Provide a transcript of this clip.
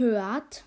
hört